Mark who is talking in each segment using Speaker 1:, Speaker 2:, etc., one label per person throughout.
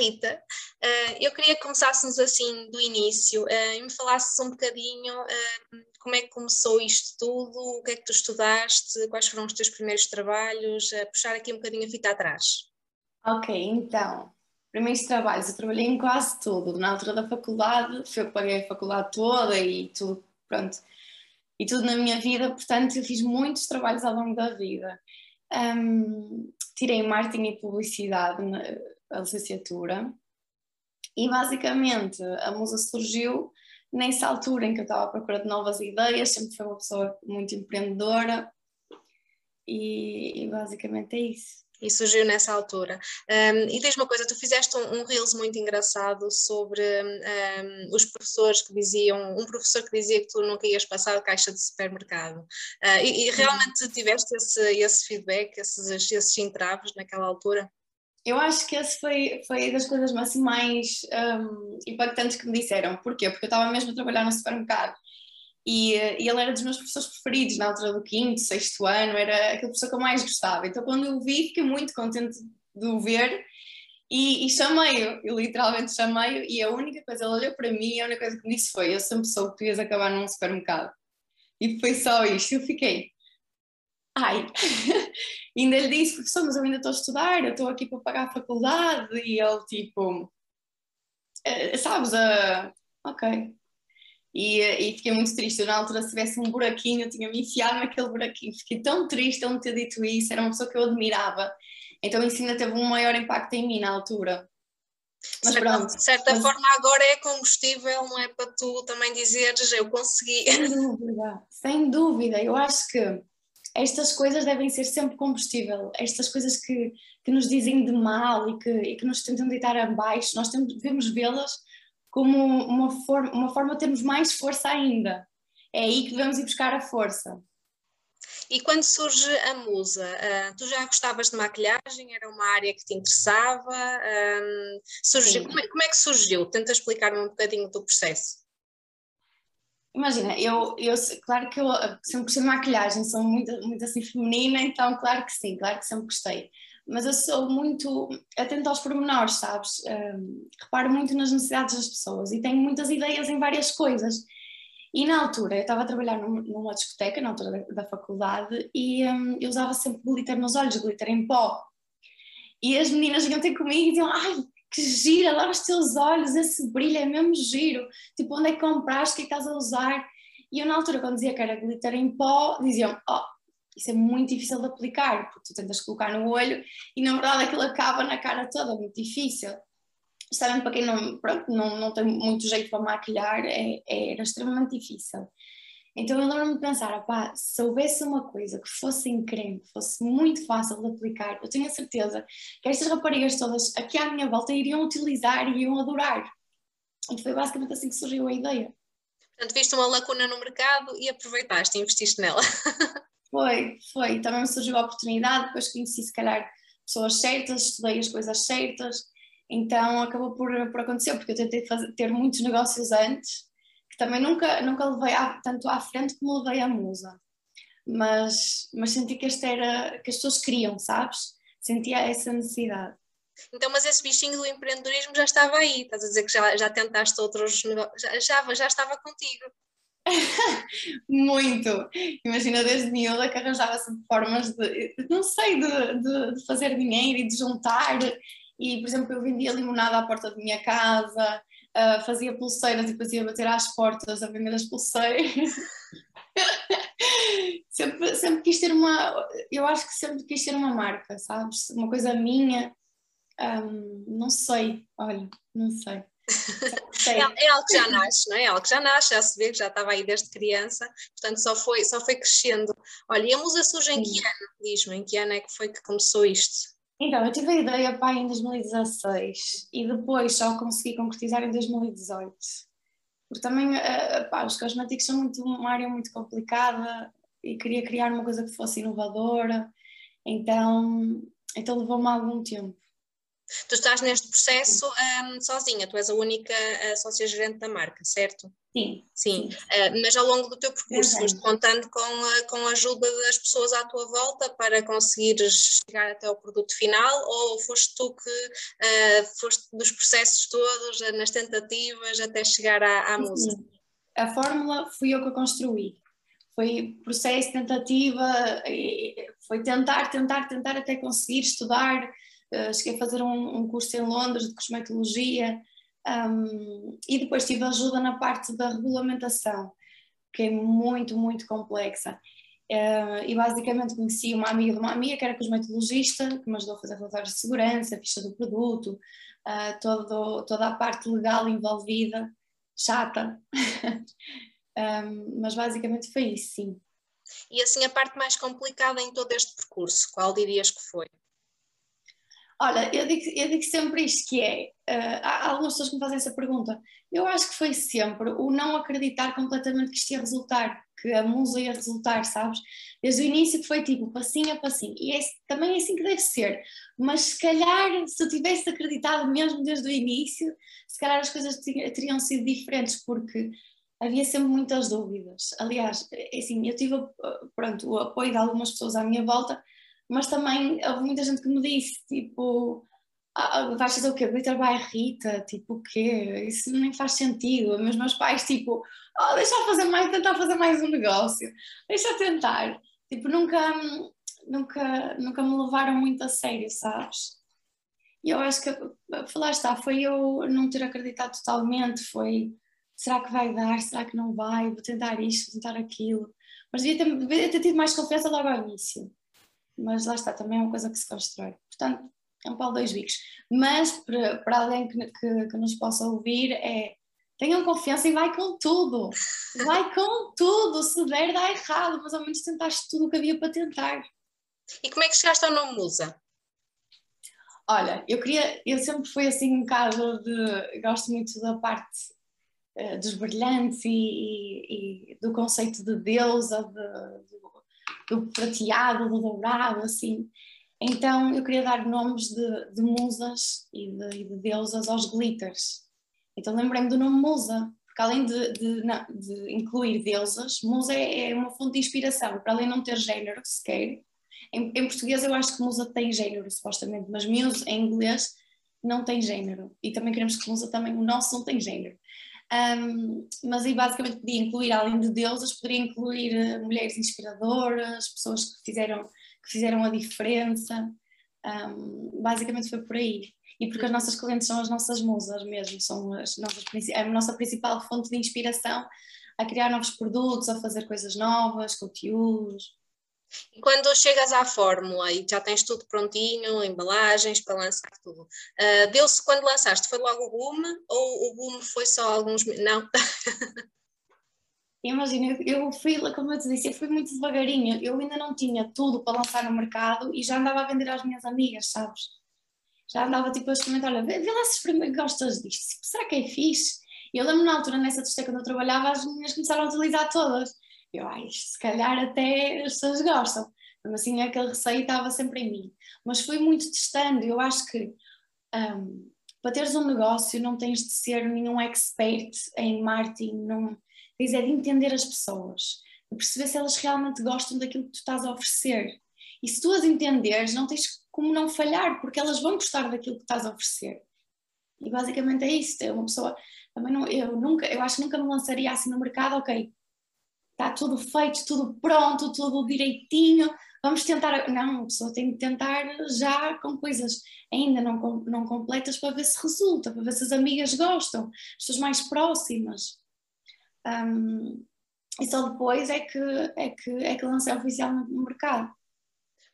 Speaker 1: Rita, uh, eu queria que começássemos assim do início uh, e me falasses um bocadinho uh, como é que começou isto tudo, o que é que tu estudaste, quais foram os teus primeiros trabalhos, puxar aqui um bocadinho a fita atrás.
Speaker 2: Ok, então, primeiros trabalhos, eu trabalhei em quase tudo, na altura da faculdade, foi eu paguei a faculdade toda e tudo, pronto, e tudo na minha vida, portanto eu fiz muitos trabalhos ao longo da vida. Um, tirei marketing e publicidade a licenciatura e basicamente a musa surgiu nessa altura em que eu estava à procura de novas ideias, sempre fui uma pessoa muito empreendedora e, e basicamente é isso.
Speaker 1: E surgiu nessa altura. Um, e diz uma coisa, tu fizeste um, um Reels muito engraçado sobre um, os professores que diziam, um professor que dizia que tu nunca ias passar a caixa de supermercado. Uh, e, e, realmente tiveste esse, esse feedback, esses, esses entraves naquela altura?
Speaker 2: Eu acho que esse foi, foi das coisas assim, mais um, impactantes que me disseram. Porquê? Porque eu estava mesmo a trabalhar no supermercado e, e, ele era dos meus professores preferidos na altura do quinto, sexto ano, era aquele professor que eu mais gostava. Então, quando eu vi, fiquei muito contente de o ver e, e chamei-o, eu literalmente chamei-o. E a única coisa, ele olhou para mim e a única coisa que me disse foi: Eu sempre soube que tu ias acabar num supermercado. E foi só isto. Eu fiquei, ai. ainda lhe disse: Professor, mas eu ainda estou a estudar, eu estou aqui para pagar a faculdade. E ele, tipo, eh, sabes, uh, ok. E, e, fiquei muito triste. Eu, na altura, se tivesse um buraquinho, eu tinha me enfiado naquele buraquinho. Fiquei tão triste ele me ter dito isso. Era uma pessoa que eu admirava. Então, isso ainda teve um maior impacto em mim na altura.
Speaker 1: Mas certa, pronto. De certa mas... forma, agora é combustível, não é para tu também dizeres eu consegui.
Speaker 2: Sem dúvida, sem dúvida. Eu acho que estas coisas devem ser sempre combustível. Estas coisas que, que nos dizem de mal e que, e que nos tentam deitar abaixo, nós temos, devemos vê-las como uma forma, uma forma de termos mais força ainda. É aí que devemos ir buscar a força.
Speaker 1: E quando surge a musa, uh, tu já gostavas de maquilhagem? Era uma área que te interessava? Um, surgiu, como é, como, é, que surgiu? Tenta explicar-me um bocadinho do processo.
Speaker 2: Imagina, eu, eu claro que eu sempre gostei de maquilhagem, sou muito, muito assim feminina, então claro que sim, claro que sempre gostei mas eu sou muito atenta aos pormenores, sabes? Um, reparo muito nas necessidades das pessoas e tenho muitas ideias em várias coisas. E na altura, eu estava a trabalhar numa discoteca, na altura da, da faculdade, e um, eu usava sempre glitter nos olhos, glitter em pó. E as meninas vinham ter comigo e diziam: Ai, que gira, lá os teus olhos, esse brilho é mesmo giro. Tipo, onde é que compraste, o que é que estás a usar? E eu, na altura, quando dizia que era glitter em pó, diziam: Oh, isso é muito difícil de aplicar, porque tu tentas colocar no olho e na verdade aquilo acaba na cara toda, muito difícil. Especialmente para quem não, pronto, não, não tem muito jeito para maquilhar, é, é, era extremamente difícil. Então eu lembro-me de pensar, opá, se houvesse uma coisa que fosse creme, que fosse muito fácil de aplicar, eu tenho a certeza que estas raparigas todas aqui à minha volta iriam utilizar e iriam adorar. E foi basicamente assim que surgiu a ideia.
Speaker 1: Portanto, viste uma lacuna no mercado e aproveitaste e investiste nela.
Speaker 2: Foi, foi. Também me surgiu a oportunidade, depois conheci se calhar pessoas certas, estudei as coisas certas, então acabou por, por acontecer, porque eu tentei fazer, ter muitos negócios antes, também nunca, nunca levei à, tanto à frente como levei à musa. Mas, mas senti que esta era, que as pessoas queriam, sabes? Sentia essa necessidade.
Speaker 1: Então, mas esse bichinho do empreendedorismo já estava aí, estás a dizer que já, já tentaste outros negócios, já, já, já estava contigo.
Speaker 2: Muito! Imagina desde miúda que arranjava sempre formas de, não sei, de, de, de, fazer dinheiro e de juntar. E, por exemplo, eu vendia limonada à porta da minha casa, uh, fazia pulseiras e depois ia bater às portas a vender as pulseiras. sempre, sempre quis ter uma. Eu acho que sempre quis ter uma marca, sabes? Uma coisa minha. Um, não sei, olha, não sei.
Speaker 1: É, é, algo que já nasce, não é? É algo que já nasce, já se vê que já estava aí desde criança, portanto só foi, só foi crescendo. Olha, e a musa surge em que ano? Diz-me, em que ano é que foi que começou isto?
Speaker 2: Então, eu tive a ideia pá, em 2016 e depois só consegui concretizar em 2018. Porque também uh, pá, os cosméticos são muito, uma área muito complicada e queria criar uma coisa que fosse inovadora, então, então levou-me algum tempo.
Speaker 1: Tu estás neste processo um, sozinha, tu és a única uh, sócia-gerente da marca, certo?
Speaker 2: Sim.
Speaker 1: Sim, uh, mas ao longo do teu percurso foste contando com a, com a ajuda das pessoas à tua volta para conseguires chegar até ao produto final ou foste tu que uh, foste dos processos todos, nas tentativas até chegar à, à música?
Speaker 2: A fórmula fui eu que a construí. Foi processo, tentativa, foi tentar, tentar, tentar até conseguir estudar, Uh, cheguei a fazer um, um, curso em Londres de cosmetologia um, e depois tive ajuda na parte da regulamentação, que é muito, muito complexa. Uh, e basicamente conheci uma amiga de uma amiga que era cosmetologista, que me ajudou a fazer relatórios de segurança, ficha do produto, uh, todo, toda a parte legal envolvida, chata. um, mas basicamente foi isso, sim.
Speaker 1: E assim a parte mais complicada em todo este percurso, qual dirias que foi?
Speaker 2: Olha, eu digo, eu digo sempre isto que é, uh, há algumas pessoas que me fazem essa pergunta, eu acho que foi sempre o não acreditar completamente que isto ia resultar, que a musa ia resultar, sabes? Desde o início foi tipo passinho a passinho, e é, também é assim que deve ser, mas se calhar se eu tivesse acreditado mesmo desde o início, se calhar as coisas teriam sido diferentes, porque havia sempre muitas dúvidas. Aliás, é assim, eu tive pronto, o apoio de algumas pessoas à minha volta, mas também houve muita gente que me disse, tipo, ah, ah vais fazer o quê? Glitter by Rita? Tipo, o quê? Isso nem faz sentido. Os meus pais, tipo, oh, deixa fazer mais, tentar fazer mais um negócio, deixa tentar. Tipo, nunca, nunca, nunca me levaram muito a sério, sabes? E eu acho que, lá está, foi eu não ter acreditado totalmente, foi, será que vai dar, será que não vai, vou tentar isto, vou tentar aquilo. Mas devia ter, devia ter tido mais confiança logo ao início mas lá está, também é uma coisa que se constrói. Portanto, é um pau dois bicos. Mas para, para alguém que, que, que, nos possa ouvir, é tenham confiança e vai com tudo. Vai com tudo. Se der, dá errado, mas ao menos tentaste tudo o que havia para tentar.
Speaker 1: E como é que chegaste ao nome Musa?
Speaker 2: Olha, eu queria, eu sempre fui assim um bocado de, gosto muito da parte uh, dos brilhantes e, e, e, do conceito de deusa, de, de do prateado, do dourado, assim. Então eu queria dar nomes de, de musas e de, de, deusas aos glitters. Então lembrei-me do nome musa, porque além de, de, de incluir deusas, musa é, é, uma fonte de inspiração, para além de não ter género sequer. Em, em português eu acho que musa tem género, supostamente, mas muse em inglês não tem género. E também queremos que musa também, o nosso não tem género. Um, mas aí basicamente podia incluir, além de deusas, poderia incluir uh, mulheres inspiradoras, pessoas que fizeram, que fizeram a diferença. Um, basicamente foi por aí. E porque as nossas clientes são as nossas musas mesmo, são as nossas, a nossa principal fonte de inspiração a criar novos produtos, a fazer coisas novas, conteúdos.
Speaker 1: E quando chegas à fórmula e já tens tudo prontinho, embalagens para lançar tudo, uh, deu-se quando lançaste, foi logo o boom ou o boom foi só alguns Não?
Speaker 2: Imagina, eu fui, como eu te disse, eu fui muito devagarinho, eu ainda não tinha tudo para lançar no mercado e já andava a vender às minhas amigas, sabes? Já andava tipo a experimentar, olha, vê lá se gostas disto, será que é fixe? E eu lembro na altura, nessa testeira quando eu trabalhava, as meninas começaram a utilizar todas eu, ai, se calhar até as pessoas gostam. Mas assim, aquele receio estava sempre em mim. Mas fui muito testando. Eu acho que um, para teres um negócio não tens de ser nenhum expert em marketing, não, tens é de entender as pessoas, de perceber se elas realmente gostam daquilo que tu estás a oferecer. E se tu as entenderes, não tens como não falhar, porque elas vão gostar daquilo que estás a oferecer. E basicamente é isso. É uma pessoa, também não, eu nunca, eu acho que nunca me lançaria assim no mercado, ok, está tudo feito, tudo pronto, tudo direitinho, vamos tentar. Não, a pessoa tem que tentar já com coisas ainda não, não completas para ver se resulta, para ver se as amigas gostam, as pessoas mais próximas. Um, e só depois é que, é que, é que lancei oficialmente no mercado.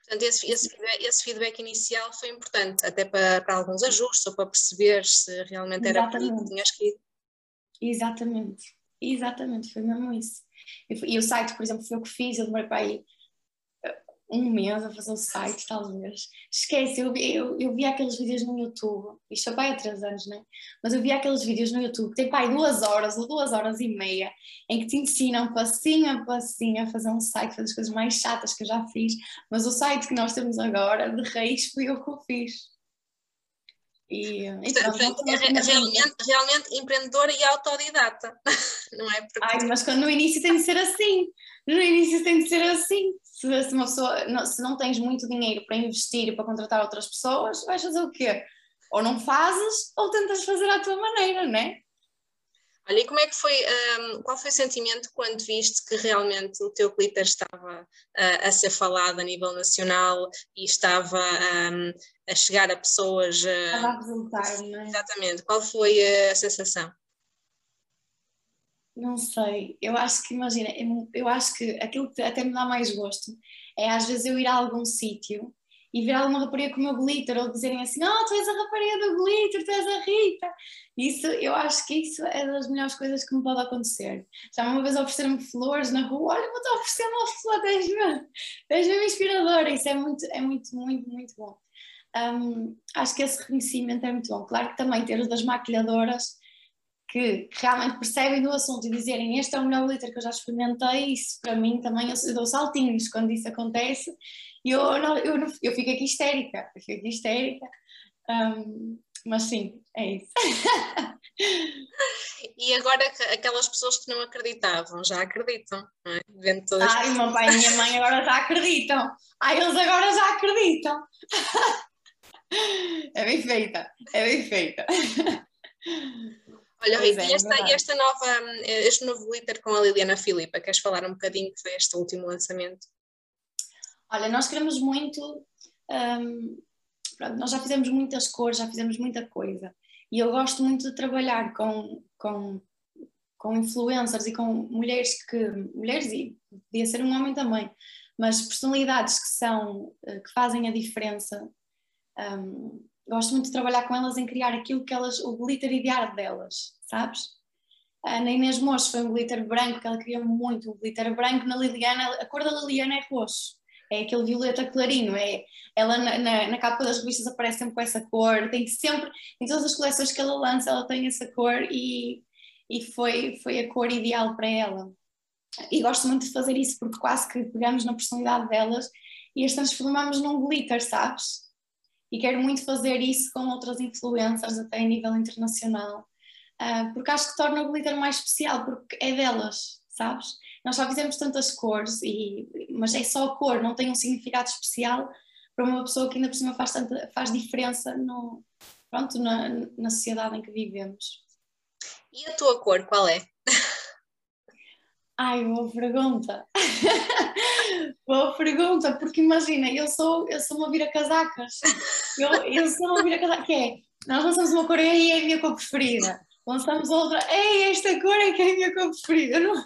Speaker 1: Portanto, esse, esse, feedback, esse, feedback, inicial foi importante, até para, para, alguns ajustes ou para perceber se realmente era aquilo que tinhas querido.
Speaker 2: Exatamente, exatamente, foi mesmo isso. E, o site, por exemplo, foi o que fiz, eu demorei para aí eh, um mês a fazer o site, talvez. Esquece, eu, eu, eu vi aqueles vídeos no YouTube, isto foi há três anos, né? Mas eu vi aqueles vídeos no YouTube, tem pai duas horas ou duas horas e meia, em que te ensinam passinho a passinho a fazer um site, fazer as coisas mais chatas que eu já fiz, mas o site que nós temos agora, de raiz, foi eu que o fiz. E,
Speaker 1: e pronto, realmente, realmente empreendedora e autodidata, não é?
Speaker 2: Porque... Ai, mas quando no início tem de ser assim, no início tem de ser assim. Se, se uma pessoa, não, se não tens muito dinheiro para investir e para contratar outras pessoas, vais fazer o quê? Ou não fazes, ou tentas fazer à tua maneira, não é?
Speaker 1: Olha, e como é que foi, um, qual foi o sentimento quando viste que realmente o teu glitter estava uh, a ser falado a nível nacional e estava um, a chegar a pessoas...
Speaker 2: Uh, estava a resultar, não é?
Speaker 1: Exatamente, qual foi a sensação?
Speaker 2: Não sei, eu acho que, imagina, eu acho que aquilo que até me dá mais gosto é às vezes eu ir a algum sítio e ver alguma rapariga com o meu glitter ou dizerem assim, oh, tu és a rapariga do glitter, tu és a Rita. Isso, eu acho que isso é das melhores coisas que me pode acontecer. Já uma vez ofereceram-me flores na rua, olha, vou-te oferecer uma flor, tens mesmo, tens mesmo inspiradora. Isso é muito, é muito, muito, muito bom. Um, acho que esse reconhecimento é muito bom. Claro que também ter o das maquilhadoras que realmente percebem do assunto e dizerem este é o melhor glitter que eu já experimentei, isso para mim também eu dou saltinhos quando isso acontece e eu, não, eu, não, eu fico aqui histérica, eu fico aqui histérica, um, mas sim, é isso.
Speaker 1: e agora aquelas pessoas que não acreditavam, já acreditam, não é?
Speaker 2: Vendo todas Ai, meu pai e minha mãe agora já acreditam. Ai, eles agora já acreditam. é bem feita, é bem feita.
Speaker 1: Olha, Rita, é, e esta, é esta nova, este novo glitter com a Liliana Filipa, queres falar um bocadinho que foi este último lançamento?
Speaker 2: Olha, nós queremos muito. Um, pronto, nós já fizemos muitas cores, já fizemos muita coisa. E eu gosto muito de trabalhar com, com, com influencers e com mulheres que. mulheres e podia ser um homem também, mas personalidades que são. Eh, que fazem a diferença. Um, gosto muito de trabalhar com elas em criar aquilo que elas. o glitter ideal delas, sabes? A Ana Inês Moço foi um glitter branco que ela queria muito, um glitter branco. Na Liliana, a cor da Liliana é roxo é aquele violeta clarinho, é, ela na, na, na, capa das revistas aparece sempre com essa cor, tem sempre, em todas as coleções que ela lança, ela tem essa cor e, e foi, foi a cor ideal para ela. E gosto muito de fazer isso porque quase que pegamos na personalidade delas e as transformamos num glitter, sabes? E quero muito fazer isso com outras influencers, até a nível internacional, uh, porque acho que torna o glitter mais especial, porque é delas, sabes? Nós já fizemos tantas cores, e, mas é só a cor, não tem um significado especial para uma pessoa que ainda por cima faz, tanta, faz diferença no, pronto, na, na sociedade em que vivemos.
Speaker 1: E a tua cor, qual é?
Speaker 2: Ai, boa pergunta. boa pergunta, porque imagina, eu sou, eu sou uma vira-casacas. Eu, eu sou uma vira-casacas, que é, nós lançamos uma cor e é a minha cor preferida. Lançamos outra, ei, esta cor é que é a minha cor preferida. Não...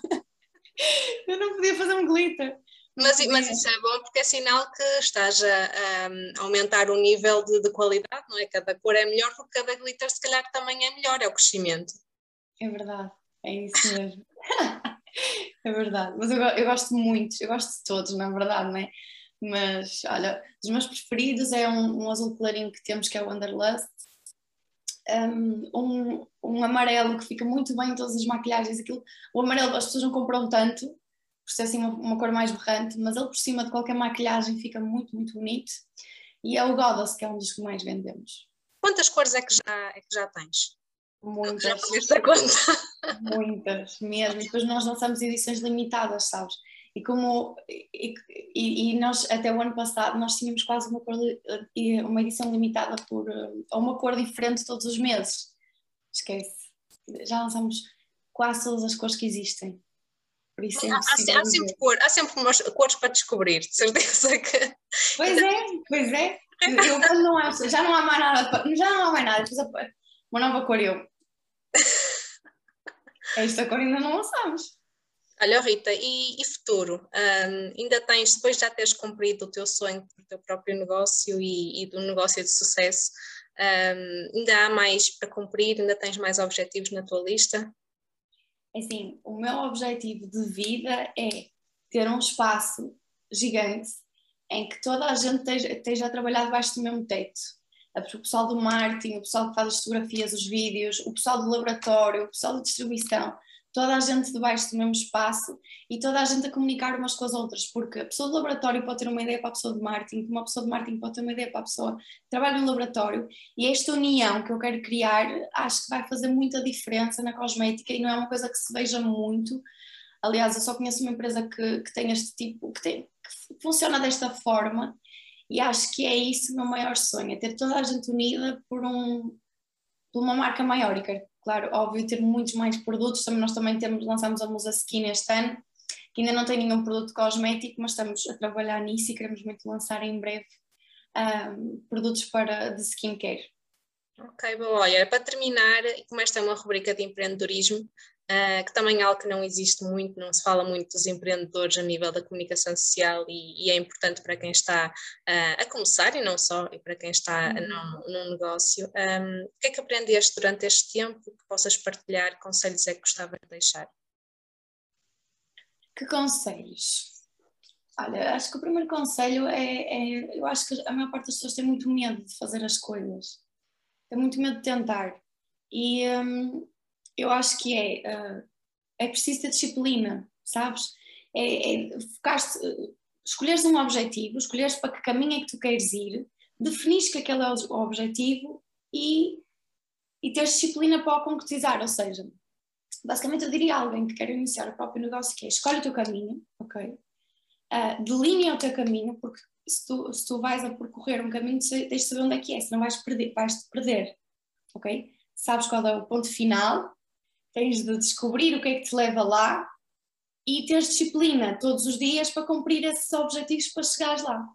Speaker 2: Eu não podia fazer um glitter.
Speaker 1: Mas, mas, isso é bom porque é sinal que estás a, a aumentar o nível de, de, qualidade, não é? Cada cor é melhor porque cada glitter se calhar também é melhor, é o crescimento.
Speaker 2: É verdade, é isso mesmo. é verdade, mas eu, eu gosto muito, eu gosto de todos, na é verdade, não é? Mas olha, os meus preferidos é um, um azul clarinho que temos que é o Underlust, um, um, amarelo que fica muito bem em todas as maquilhagens. Aquilo, o amarelo as pessoas não compram tanto, por ser assim uma, uma, cor mais berrante, mas ele por cima de qualquer maquilhagem fica muito, muito bonito. E é o Goddess, que é um dos que mais vendemos.
Speaker 1: Quantas cores é que já, é que já tens?
Speaker 2: Muitas. Já conta? Muitas, mesmo. Depois nós lançamos edições limitadas, sabes? E como e, e, nós até o ano passado nós tínhamos quase uma, cor, uma edição limitada por ou uma cor diferente todos os meses. Esquece. Já lançamos quase todas as cores que existem.
Speaker 1: Por isso é há, há, sempre cor, há sempre umas cores para descobrir, de certeza que.
Speaker 2: Pois é, pois é. Eu quando não acho, já não há mais nada, já não há mais nada, uma nova cor eu. Esta cor ainda não lançamos.
Speaker 1: Olha, Rita, e, e futuro? Um, ainda tens, depois de já teres cumprido o teu sonho do teu próprio negócio e, e do negócio de sucesso, um, ainda há mais para cumprir? Ainda tens mais objetivos na tua lista?
Speaker 2: É assim, o meu objetivo de vida é ter um espaço gigante em que toda a gente esteja a trabalhar debaixo do mesmo teto. O pessoal do marketing, o pessoal que faz as fotografias, os vídeos, o pessoal do laboratório, o pessoal de distribuição, toda a gente debaixo do mesmo espaço e toda a gente a comunicar umas com as outras, porque a pessoa do laboratório pode ter uma ideia para a pessoa de marketing, uma pessoa de marketing pode ter uma ideia para a pessoa que trabalha no laboratório, e esta união que eu quero criar acho que vai fazer muita diferença na cosmética e não é uma coisa que se veja muito. Aliás, eu só conheço uma empresa que, que tem este tipo, que, tem, que funciona desta forma, e acho que é isso o meu maior sonho, é ter toda a gente unida por, um, por uma marca maior e quero claro, óbvio, ter muitos mais produtos. Também, nós também temos, lançamos a Musa Skin este ano, que ainda não tem nenhum produto cosmético, mas estamos a trabalhar nisso e queremos muito lançar em breve um, produtos para de skincare.
Speaker 1: Ok, bom, olha, para terminar, como esta é uma rubrica de empreendedorismo, uh, que também é algo que não existe muito, não se fala muito dos empreendedores a nível da comunicação social e, e é importante para quem está uh, a começar e não só, e para quem está uhum. num, negócio. Um, o que é que aprendeste durante este tempo que possas partilhar? Conselhos é que gostava de deixar?
Speaker 2: Que conselhos? Olha, acho que o primeiro conselho é, é, eu acho que a maior parte das pessoas tem muito medo de fazer as coisas, tem muito medo de tentar. E, um, eu acho que é, uh, é preciso ter disciplina, sabes? É, é focar-te, escolheres um objetivo, escolheres para que caminho é que tu queres ir, definires que aquele é o objetivo e, e teres disciplina para o concretizar, ou seja, basicamente eu diria a alguém que quer iniciar o próprio negócio que é escolhe o teu caminho, ok? Uh, delinea o teu caminho, porque se tu, se tu vais a percorrer um caminho, tens de saber onde é que é, senão vais perder, vais-te perder, ok? Sabes qual é o ponto final tens de descobrir o que é que te leva lá e teres disciplina todos os dias para cumprir esses objetivos para chegares lá.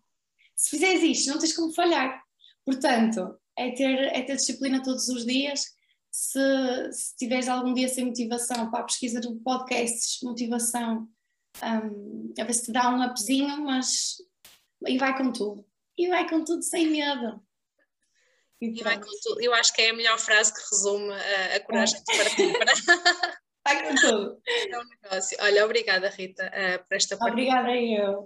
Speaker 2: Se fizeres isto, não tens como falhar. Portanto, é ter, é ter disciplina todos os dias. Se, se tiveres algum dia sem motivação, para a pesquisa de podcasts, motivação, um, a ver se te dá um upzinho, mas e vai com tudo. E vai com tudo sem medo.
Speaker 1: E tudo. Eu acho que é a melhor frase que resume a, a coragem de partir.
Speaker 2: vai com tudo.
Speaker 1: É um negócio. Olha, obrigada Rita uh, por esta
Speaker 2: partida. Obrigada eu.